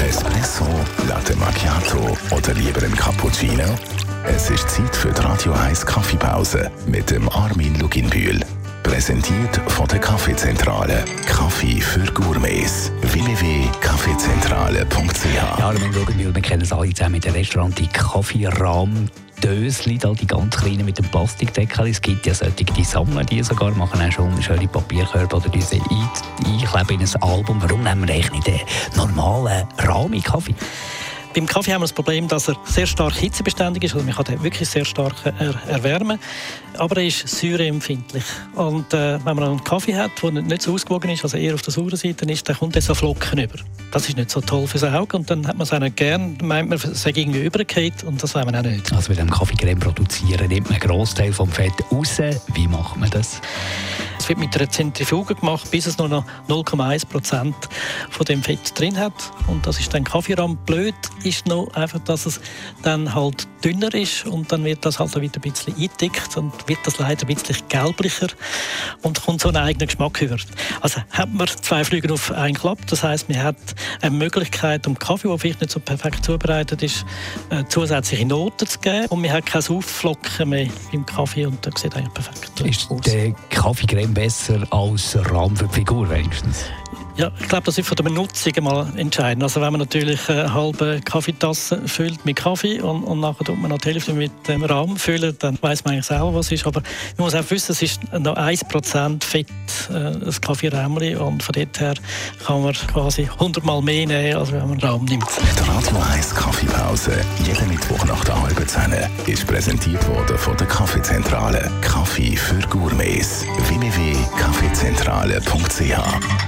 Espresso, Latte Macchiato oder lieber ein Cappuccino? Es ist Zeit für die Radio 1 Kaffeepause mit dem Armin Luginbühl. Präsentiert von der Kaffeezentrale. Kaffee für Gourmets. www.kaffeezentrale.ch Armin Luginbühl, wir kennen es alle zusammen mit dem Restaurant, die Kaffeerahm. Dösli, die ganz kleinen mit dem Plastikdeckel. Es gibt ja solche, die sammeln die sogar, machen auch schon schöne Papierkörbe oder diese ein, einkleben in ein Album. Warum nehmen wir eigentlich nicht den normalen Rami-Kaffee? Beim Kaffee haben wir das Problem, dass er sehr stark hitzebeständig ist. Also man kann den wirklich sehr stark er erwärmen. Aber er ist säureempfindlich. Und äh, wenn man einen Kaffee hat, der nicht so ausgewogen ist, also eher auf der sauren Seite ist, dann kommt er so Flocken über. Das ist nicht so toll fürs Auge. Und dann hat man es auch nicht gern. meint man, es sei irgendwie übergekehrt. Und das wollen wir auch nicht. Also bei dem Kaffeecreme produzieren nimmt man einen Großteil vom Fett raus. Wie macht man das? Es wird mit einer Zentrifuge gemacht, bis es nur noch 0,1 Prozent von dem Fett drin hat. Und das ist dann Kaffeerahm. Blöd ist noch einfach, dass es dann halt dünner ist und dann wird das halt wieder ein bisschen eingedickt und wird das leider ein bisschen gelblicher und kommt so einen eigenen Geschmack über. Also hat man zwei Flüge auf einen Klapp. Das heißt, man hat eine Möglichkeit, um Kaffee, der vielleicht nicht so perfekt zubereitet ist, äh, zusätzliche Noten zu geben und man hat kein Aufflocken mehr im Kaffee und das sieht eigentlich perfekt ist aus. Kaffeecreme besser als Rahmen für die Figur wenigstens? Ja, ich glaube, das ist von der Benutzung mal entscheidend. Also wenn man natürlich eine halbe Kaffeetasse füllt mit Kaffee und, und nachher tut man noch die Hälfte mit dem Rahmen füllen, dann weiß man eigentlich selber, was es ist. Aber man muss auch wissen, es ist noch 1% Fett, äh, das Kaffeeräumchen und von dort her kann man quasi 100 Mal mehr nehmen, als wenn man Rahmen nimmt. Die Radio 1 Kaffeepause, jeden Mittwoch nach der halben Zehn, ist präsentiert worden von der Kaffeezentrale. Kaffee für Gourmets. www.kaffeezentrale.ch